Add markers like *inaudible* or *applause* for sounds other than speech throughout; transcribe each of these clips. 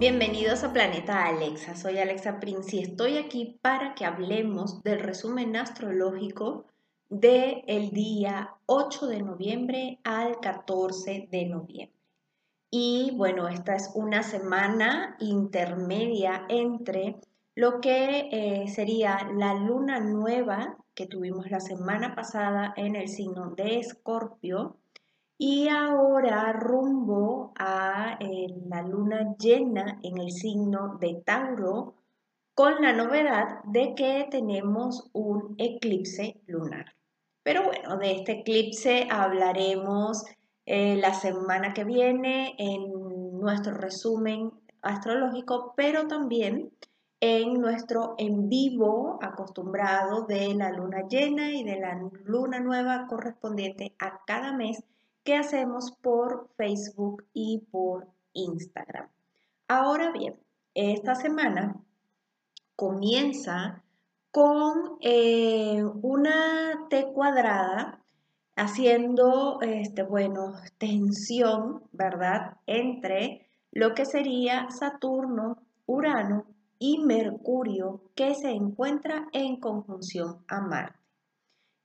Bienvenidos a Planeta Alexa, soy Alexa Prince y estoy aquí para que hablemos del resumen astrológico del el día 8 de noviembre al 14 de noviembre. Y bueno, esta es una semana intermedia entre lo que eh, sería la luna nueva que tuvimos la semana pasada en el signo de Escorpio y ahora rumbo a eh, la luna llena en el signo de Tauro, con la novedad de que tenemos un eclipse lunar. Pero bueno, de este eclipse hablaremos eh, la semana que viene en nuestro resumen astrológico, pero también en nuestro en vivo acostumbrado de la luna llena y de la luna nueva correspondiente a cada mes hacemos por Facebook y por Instagram. Ahora bien, esta semana comienza con eh, una T cuadrada haciendo, este, bueno, tensión, ¿verdad? Entre lo que sería Saturno, Urano y Mercurio que se encuentra en conjunción a Marte.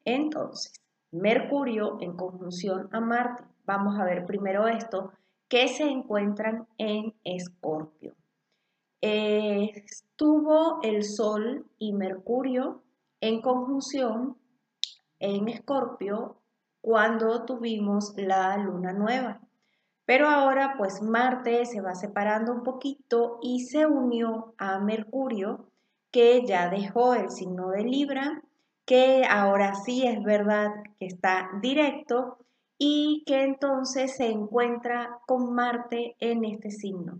Entonces, Mercurio en conjunción a Marte. Vamos a ver primero esto, que se encuentran en Escorpio. estuvo el Sol y Mercurio en conjunción en Escorpio cuando tuvimos la luna nueva. Pero ahora pues Marte se va separando un poquito y se unió a Mercurio que ya dejó el signo de Libra que ahora sí es verdad que está directo y que entonces se encuentra con Marte en este signo.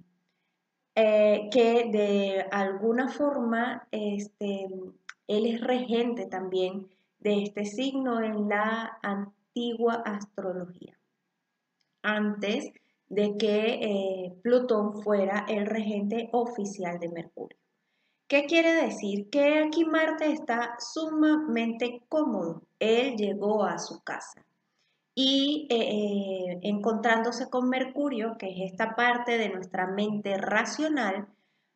Eh, que de alguna forma este, él es regente también de este signo en la antigua astrología, antes de que eh, Plutón fuera el regente oficial de Mercurio. ¿Qué quiere decir? Que aquí Marte está sumamente cómodo. Él llegó a su casa y eh, eh, encontrándose con Mercurio, que es esta parte de nuestra mente racional,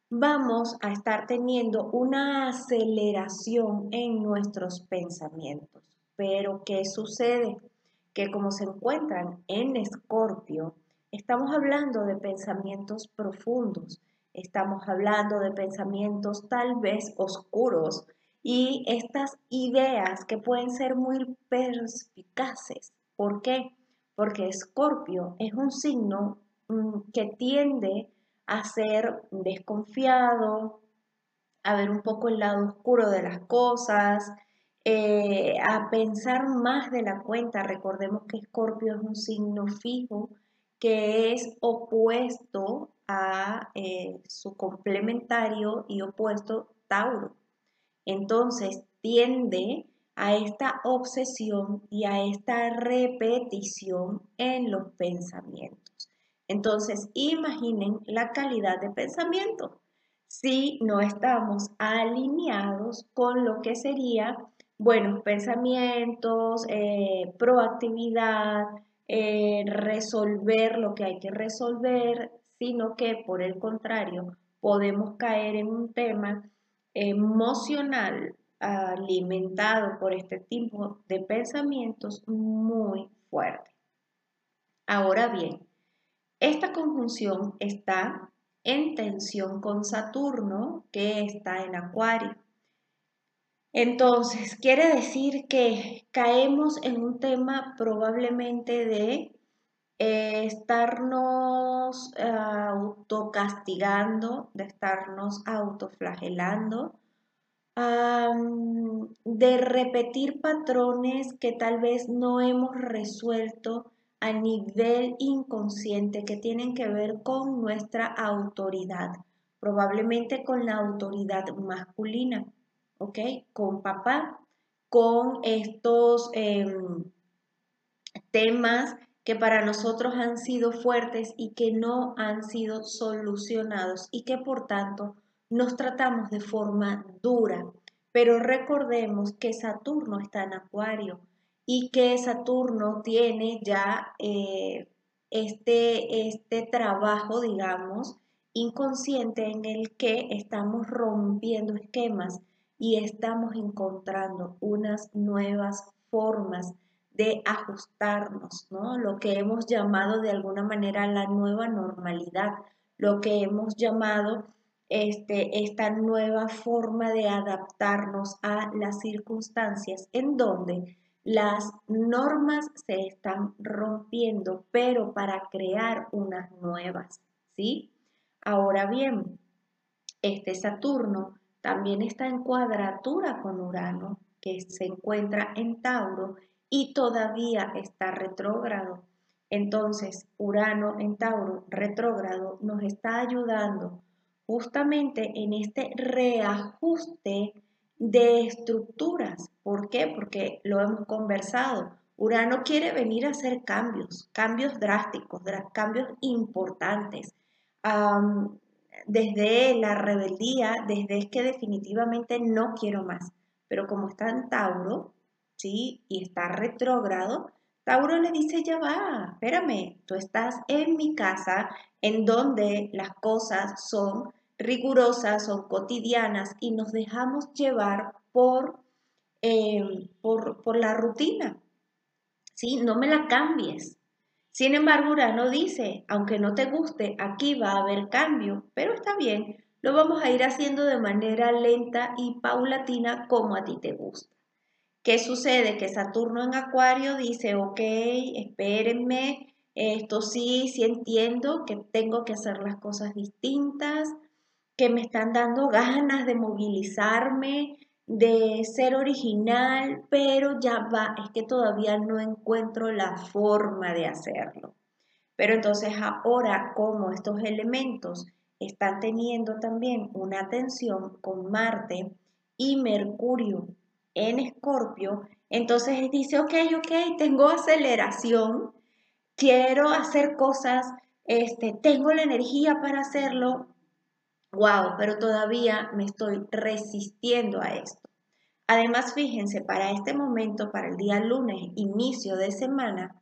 vamos a estar teniendo una aceleración en nuestros pensamientos. Pero ¿qué sucede? Que como se encuentran en Escorpio, estamos hablando de pensamientos profundos, Estamos hablando de pensamientos tal vez oscuros y estas ideas que pueden ser muy perspicaces. ¿Por qué? Porque Escorpio es un signo mm, que tiende a ser desconfiado, a ver un poco el lado oscuro de las cosas, eh, a pensar más de la cuenta. Recordemos que Escorpio es un signo fijo que es opuesto a eh, su complementario y opuesto Tauro. Entonces tiende a esta obsesión y a esta repetición en los pensamientos. Entonces imaginen la calidad de pensamiento si no estamos alineados con lo que sería buenos pensamientos, eh, proactividad, eh, resolver lo que hay que resolver, sino que por el contrario podemos caer en un tema emocional alimentado por este tipo de pensamientos muy fuerte. Ahora bien, esta conjunción está en tensión con Saturno, que está en Acuario. Entonces, quiere decir que caemos en un tema probablemente de eh, estarnos eh, autocastigando, de estarnos autoflagelando, de repetir patrones que tal vez no hemos resuelto a nivel inconsciente que tienen que ver con nuestra autoridad, probablemente con la autoridad masculina, ¿ok? Con papá, con estos em, temas que para nosotros han sido fuertes y que no han sido solucionados y que por tanto nos tratamos de forma dura. Pero recordemos que Saturno está en Acuario y que Saturno tiene ya eh, este, este trabajo, digamos, inconsciente en el que estamos rompiendo esquemas y estamos encontrando unas nuevas formas de ajustarnos, ¿no? Lo que hemos llamado de alguna manera la nueva normalidad, lo que hemos llamado este, esta nueva forma de adaptarnos a las circunstancias en donde las normas se están rompiendo, pero para crear unas nuevas, ¿sí? Ahora bien, este Saturno también está en cuadratura con Urano, que se encuentra en Tauro y todavía está retrógrado. Entonces, Urano en Tauro retrógrado nos está ayudando justamente en este reajuste de estructuras. ¿Por qué? Porque lo hemos conversado. Urano quiere venir a hacer cambios, cambios drásticos, cambios importantes. desde la rebeldía, desde que definitivamente no quiero más. Pero como está en Tauro, ¿sí? Y está retrógrado, Tauro le dice, ya va, espérame, tú estás en mi casa en donde las cosas son rigurosas, son cotidianas y nos dejamos llevar por, eh, por, por, la rutina. ¿Sí? No me la cambies. Sin embargo, Urano dice, aunque no te guste, aquí va a haber cambio, pero está bien, lo vamos a ir haciendo de manera lenta y paulatina como a ti te gusta. ¿Qué sucede? Que Saturno en Acuario dice, ok, espérenme, esto sí, sí entiendo que tengo que hacer las cosas distintas, que me están dando ganas de movilizarme, de ser original, pero ya va, es que todavía no encuentro la forma de hacerlo. Pero entonces ahora, como estos elementos están teniendo también una tensión con Marte y Mercurio en Escorpio, entonces dice, ok, ok, tengo aceleración, quiero hacer cosas, este, tengo la energía para hacerlo, wow, pero todavía me estoy resistiendo a esto. Además, fíjense, para este momento, para el día lunes, inicio de semana,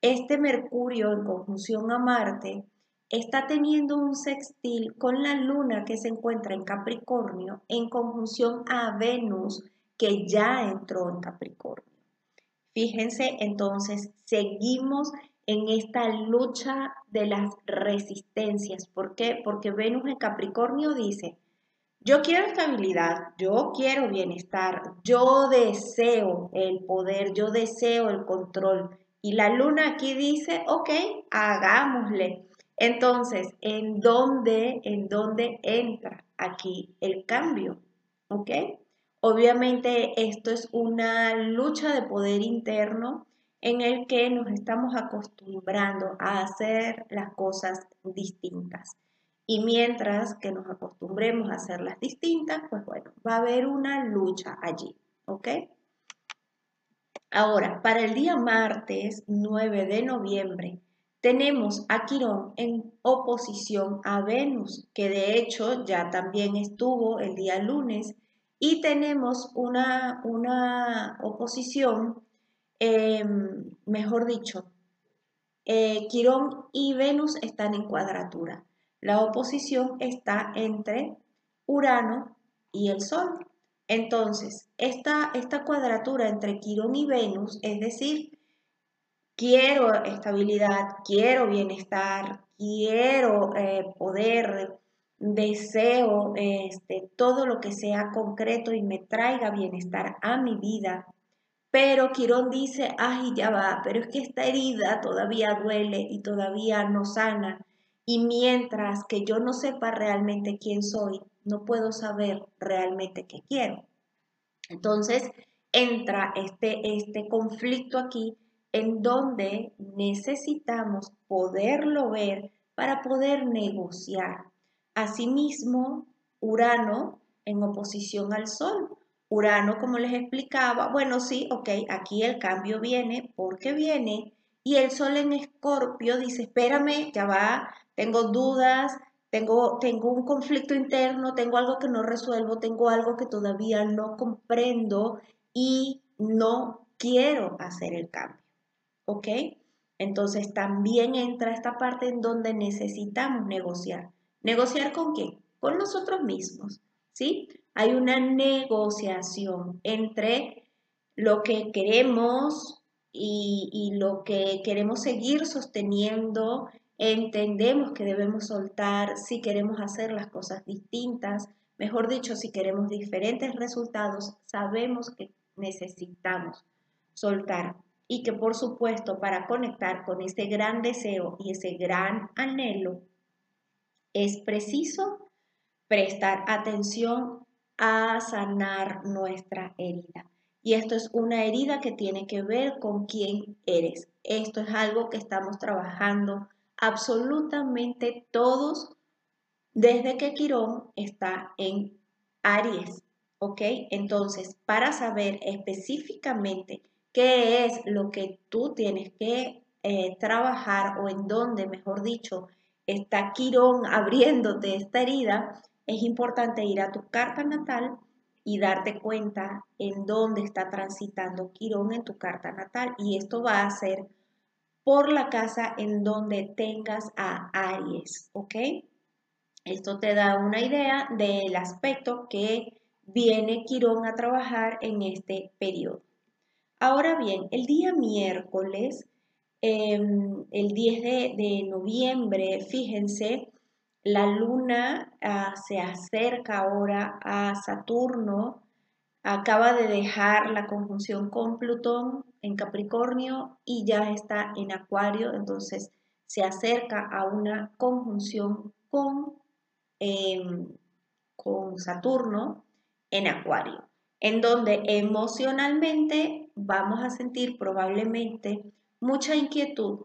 este Mercurio en conjunción a Marte está teniendo un sextil con la luna que se encuentra en Capricornio en conjunción a Venus que ya entró en Capricornio. Fíjense, entonces, seguimos en esta lucha de las resistencias. ¿Por qué? Porque Venus en Capricornio dice, yo quiero estabilidad, yo quiero bienestar, yo deseo el poder, yo deseo el control. Y la luna aquí dice, ok, hagámosle. Entonces, ¿en dónde, en dónde entra aquí el cambio? ¿Ok? Obviamente esto es una lucha de poder interno en el que nos estamos acostumbrando a hacer las cosas distintas. Y mientras que nos acostumbremos a hacerlas distintas, pues bueno, va a haber una lucha allí, ¿ok? Ahora, para el día martes 9 de noviembre, tenemos a Quirón en oposición a Venus, que de hecho ya también estuvo el día lunes, y tenemos una, una oposición Em, mejor dicho, eh, Quirón y Venus están en cuadratura. La oposición está entre Urano y el Sol. Entonces, esta, esta cuadratura entre Quirón y Venus, es decir, quiero estabilidad, quiero bienestar, quiero eh, poder, deseo este, todo lo que sea concreto y me traiga bienestar a mi vida, pero Quirón dice, ay, ya va, pero es que esta herida todavía duele y todavía no sana. Y mientras que yo no sepa realmente quién soy, no puedo saber realmente qué quiero. Entonces entra este, este conflicto aquí en donde necesitamos poderlo ver para poder negociar. Asimismo, Urano en oposición al Sol. Urano, como les explicaba, bueno, sí, ok, aquí el cambio viene porque viene. Y el Sol en Escorpio dice, espérame, ya va, tengo dudas, tengo, tengo un conflicto interno, tengo algo que no resuelvo, tengo algo que todavía no comprendo y no quiero hacer el cambio. ¿Ok? Entonces también entra esta parte en donde necesitamos negociar. ¿Negociar con quién? Con nosotros mismos, ¿sí? Hay una negociación entre lo que queremos y, y lo que queremos seguir sosteniendo, entendemos que debemos soltar si queremos hacer las cosas distintas, mejor dicho, si queremos diferentes resultados, sabemos que necesitamos soltar y que por supuesto para conectar con ese gran deseo y ese gran anhelo es preciso prestar atención a sanar nuestra herida. Y esto es una herida que tiene que ver con quién eres. Esto es algo que estamos trabajando absolutamente todos desde que Quirón está en Aries. ¿Ok? Entonces, para saber específicamente qué es lo que tú tienes que eh, trabajar o en dónde, mejor dicho, está Quirón abriéndote esta herida, es importante ir a tu carta natal y darte cuenta en dónde está transitando Quirón en tu carta natal. Y esto va a ser por la casa en donde tengas a Aries, ¿ok? Esto te da una idea del aspecto que viene Quirón a trabajar en este periodo. Ahora bien, el día miércoles, em, el 10 de, noviembre, fíjense, la luna ah, se acerca ahora a Saturno, acaba de dejar la conjunción con Plutón en Capricornio y ya está en Acuario, entonces se acerca a una conjunción con, em, con Saturno en Acuario en donde emocionalmente vamos a sentir probablemente mucha inquietud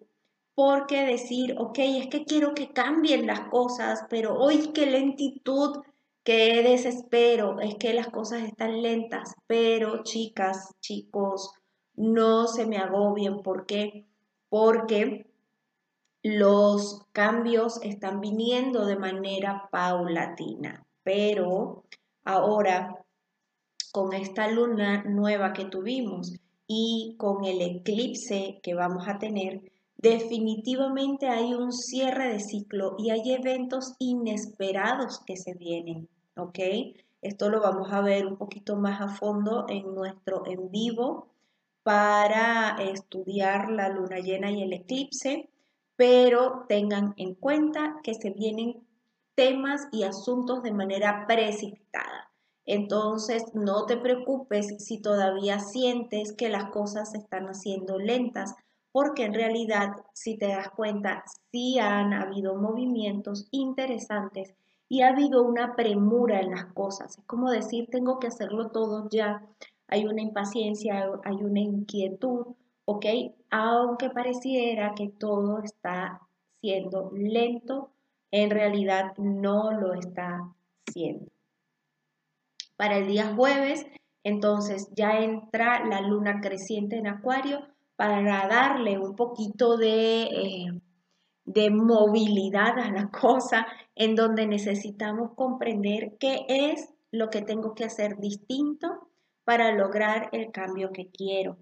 porque decir, ok, es que quiero que cambien las cosas, pero hoy qué lentitud, qué desespero, es que las cosas están lentas, pero chicas, chicos, no se me agobien, ¿por qué? Porque los cambios están viniendo de manera paulatina, pero ahora con esta luna nueva que tuvimos y con el eclipse que vamos a tener, definitivamente hay un cierre de ciclo y hay eventos inesperados que se vienen, ¿ok? Esto lo vamos a ver un poquito más a fondo en nuestro en vivo para estudiar la luna llena y el eclipse, pero tengan en cuenta que se vienen temas y asuntos de manera precipitada. Entonces, no te preocupes si todavía sientes que las cosas se están haciendo lentas, porque en realidad, si te das cuenta, sí han habido movimientos interesantes y ha habido una premura en las cosas. Es como decir, tengo que hacerlo todo ya. Hay una impaciencia, hay una inquietud, ¿ok? Aunque pareciera que todo está siendo lento, en realidad no lo está siendo para el día jueves. Entonces ya entra la luna creciente en Acuario para darle un poquito de, eh, de movilidad a la *laughs* cosa en donde necesitamos comprender qué es lo que tengo que hacer distinto para lograr el cambio que quiero.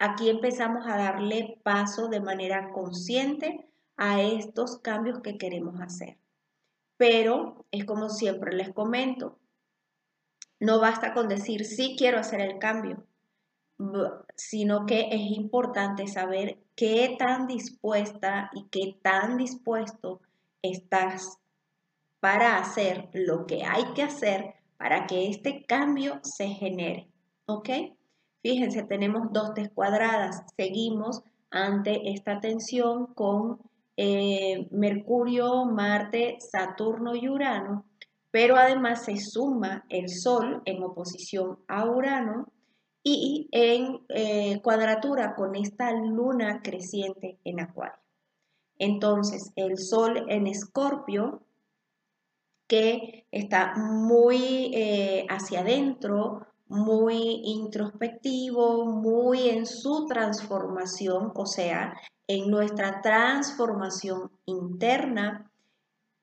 Aquí empezamos a darle paso de manera consciente a estos cambios que queremos hacer. Pero es como siempre les comento, no basta con decir sí quiero hacer el cambio, sino que es importante saber qué tan dispuesta y qué tan dispuesto estás para hacer lo que hay que hacer para que este cambio se genere. ¿Ok? Fíjense, tenemos dos descuadradas. Seguimos ante esta tensión con eh, Mercurio, Marte, Saturno y Urano pero además se suma el Sol en oposición a Urano y en eh, cuadratura con esta luna creciente en Acuario. Entonces, el Sol en Escorpio, que está muy eh, hacia adentro, muy introspectivo, muy en su transformación, o sea, en nuestra transformación interna,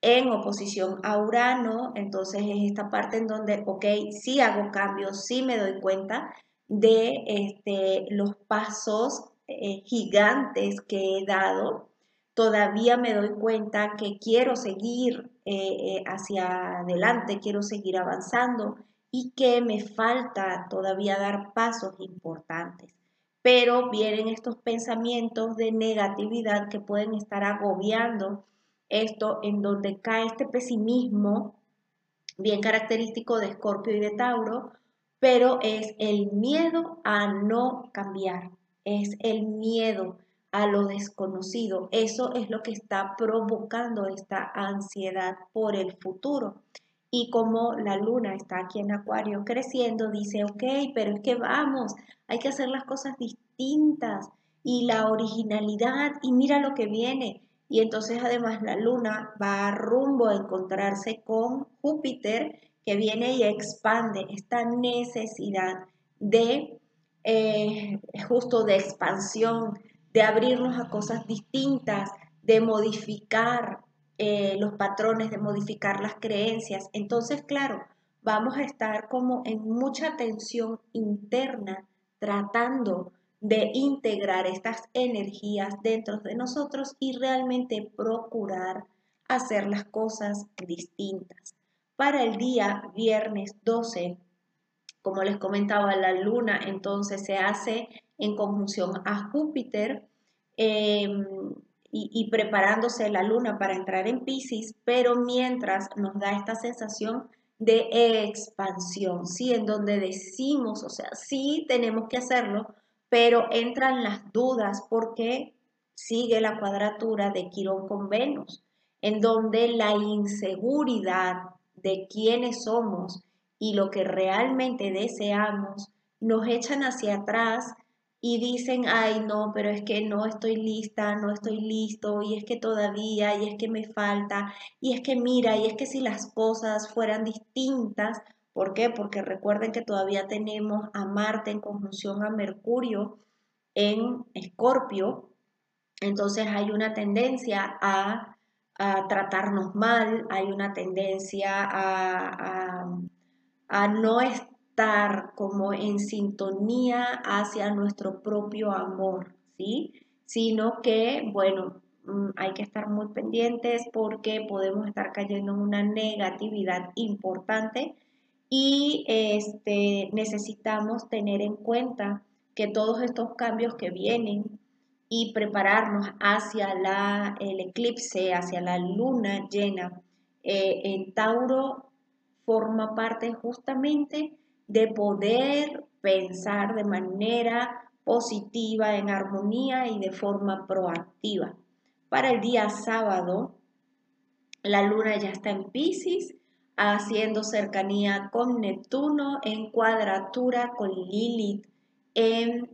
en oposición a Urano, entonces es esta parte en donde, ok, sí hago cambios, sí me doy cuenta de este, los pasos eh, gigantes que he dado, todavía me doy cuenta que quiero seguir eh, eh, hacia adelante, quiero seguir avanzando y que me falta todavía dar pasos importantes. Pero vienen estos pensamientos de negatividad que pueden estar agobiando esto en donde cae este pesimismo bien característico de Escorpio y de Tauro, pero es el miedo a no cambiar, es el miedo a lo desconocido. Eso es lo que está provocando esta ansiedad por el futuro. Y como la luna está aquí en Acuario creciendo, dice, ok, pero es que vamos, hay que hacer las cosas distintas y la originalidad y mira lo que viene. Y entonces además la luna va rumbo a encontrarse con Júpiter que viene y expande esta necesidad de eh, justo de expansión, de abrirnos a cosas distintas, de modificar eh, los patrones, de modificar las creencias. Entonces, claro, vamos a estar como en mucha tensión interna tratando de integrar estas energías dentro de nosotros y realmente procurar hacer las cosas distintas. Para el día viernes 12, como les comentaba, la luna entonces se hace en conjunción a Júpiter em, y, preparándose la luna para entrar en Pisces, pero mientras nos da esta sensación de expansión, ¿sí? En donde decimos, o sea, sí tenemos que hacerlo, pero entran las dudas porque sigue la cuadratura de Quirón con Venus, en donde la inseguridad de quiénes somos y lo que realmente deseamos nos echan hacia atrás y dicen, ay, no, pero es que no estoy lista, no estoy listo, y es que todavía, y es que me falta, y es que mira, y es que si las cosas fueran distintas, ¿por qué? Porque recuerden que todavía tenemos a Marte en conjunción a Mercurio en Escorpio, entonces hay una tendencia a, tratarnos mal, hay una tendencia a, a no estar como en sintonía hacia nuestro propio amor, ¿sí? Sino que, bueno, mm, hay que estar muy pendientes porque podemos estar cayendo en una negatividad importante y este, necesitamos tener en cuenta que todos estos cambios que vienen y prepararnos hacia la, el eclipse, hacia la luna llena eh, en Tauro forma parte justamente de poder pensar de manera positiva, en armonía y de forma proactiva. Para el día sábado, la luna ya está en Pisces, haciendo cercanía con Neptuno en cuadratura con Lilith en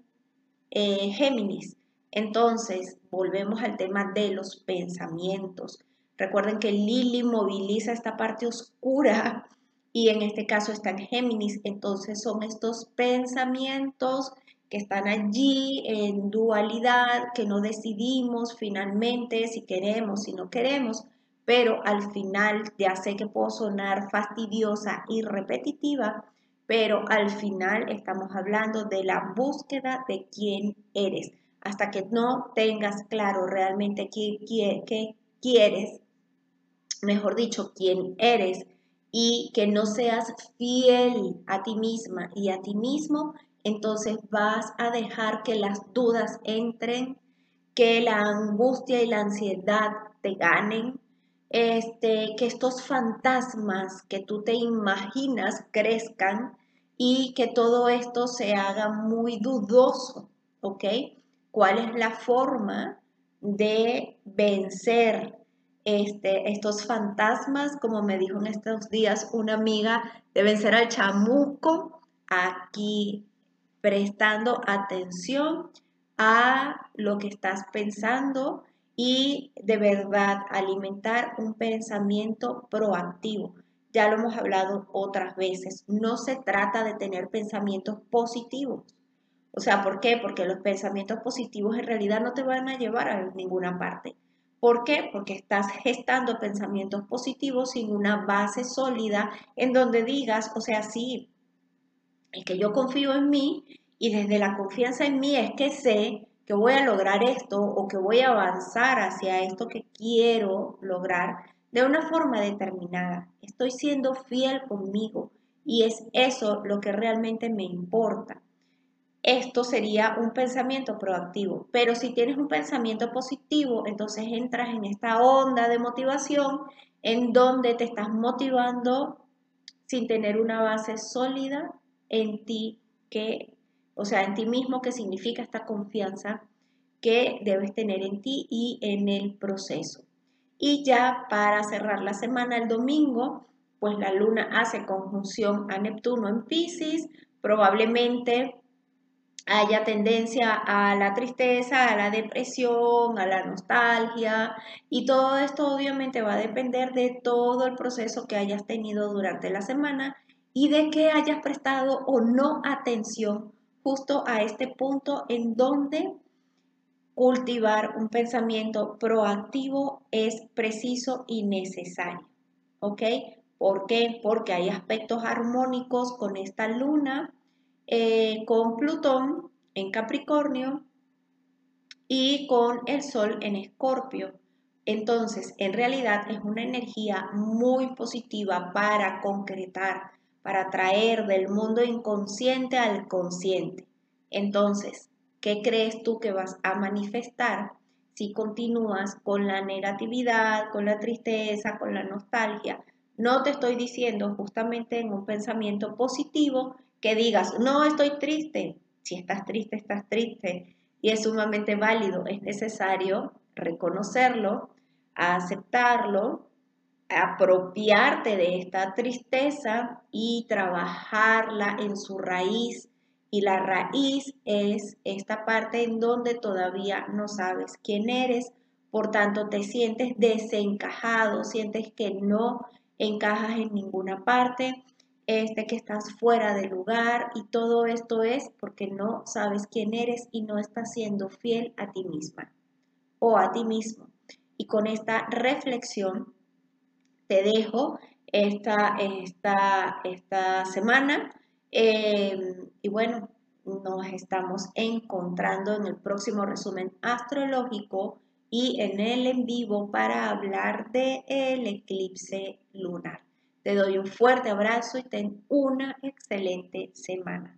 eh, Géminis. Entonces, volvemos al tema de los pensamientos. Recuerden que Lilith moviliza esta parte oscura y en este caso está en Géminis, entonces son estos pensamientos que están allí en dualidad, que no decidimos finalmente si queremos, si no queremos, pero al final ya sé que puedo sonar fastidiosa y repetitiva, pero al final estamos hablando de la búsqueda de quién eres. Hasta que no tengas claro realmente qué, qué quieres, mejor dicho, quién eres, y que no seas fiel a ti misma y a ti mismo, entonces vas a dejar que las dudas entren, que la angustia y la ansiedad te ganen, este, que estos fantasmas que tú te imaginas crezcan y que todo esto se haga muy dudoso, ¿ok? ¿Cuál es la forma de vencer este, estos fantasmas, como me dijo en estos días una amiga, deben ser al chamuco aquí prestando atención a lo que estás pensando y de verdad alimentar un pensamiento proactivo. Ya lo hemos hablado otras veces. No se trata de tener pensamientos positivos. O sea, ¿por qué? Porque los pensamientos positivos en realidad no te van a llevar a ninguna parte. ¿Por qué? Porque estás gestando pensamientos positivos sin una base sólida en donde digas, o sea, sí, es que yo confío en mí y desde la confianza en mí es que sé que voy a lograr esto o que voy a avanzar hacia esto que quiero lograr de una forma determinada. Estoy siendo fiel conmigo y es eso lo que realmente me importa. Esto sería un pensamiento proactivo, pero si tienes un pensamiento positivo, entonces entras en esta onda de motivación en donde te estás motivando sin tener una base sólida en ti que, o sea, en ti mismo, que significa esta confianza que debes tener en ti y en el proceso. Y ya para cerrar la semana, el domingo, pues la luna hace conjunción a Neptuno en Pisces, probablemente haya tendencia a la tristeza, a la depresión, a la nostalgia y todo esto obviamente va a depender de todo el proceso que hayas tenido durante la semana y de que hayas prestado o no atención justo a este punto en donde cultivar un pensamiento proactivo es preciso y necesario. ¿Ok? ¿Por qué? Porque hay aspectos armónicos con esta luna eh, con Plutón en Capricornio y con el Sol en Escorpio. Entonces, en realidad es una energía muy positiva para concretar, para traer del mundo inconsciente al consciente. Entonces, ¿qué crees tú que vas a manifestar si continúas con la negatividad, con la tristeza, con la nostalgia? No te estoy diciendo justamente en un pensamiento positivo que digas, no estoy triste. Si estás triste, estás triste. Y es sumamente válido. Es necesario reconocerlo, aceptarlo, apropiarte de esta tristeza y trabajarla en su raíz. Y la raíz es esta parte en donde todavía no sabes quién eres, por tanto te sientes desencajado, sientes que no encajas en ninguna parte, este, que estás fuera de lugar y todo esto es porque no sabes quién eres y no estás siendo fiel a ti misma o a ti mismo. Y con esta reflexión te dejo esta, esta, esta semana em, y bueno, nos estamos encontrando en el próximo resumen astrológico y en el en vivo para hablar del el eclipse lunar. Te doy un fuerte abrazo y ten una excelente semana.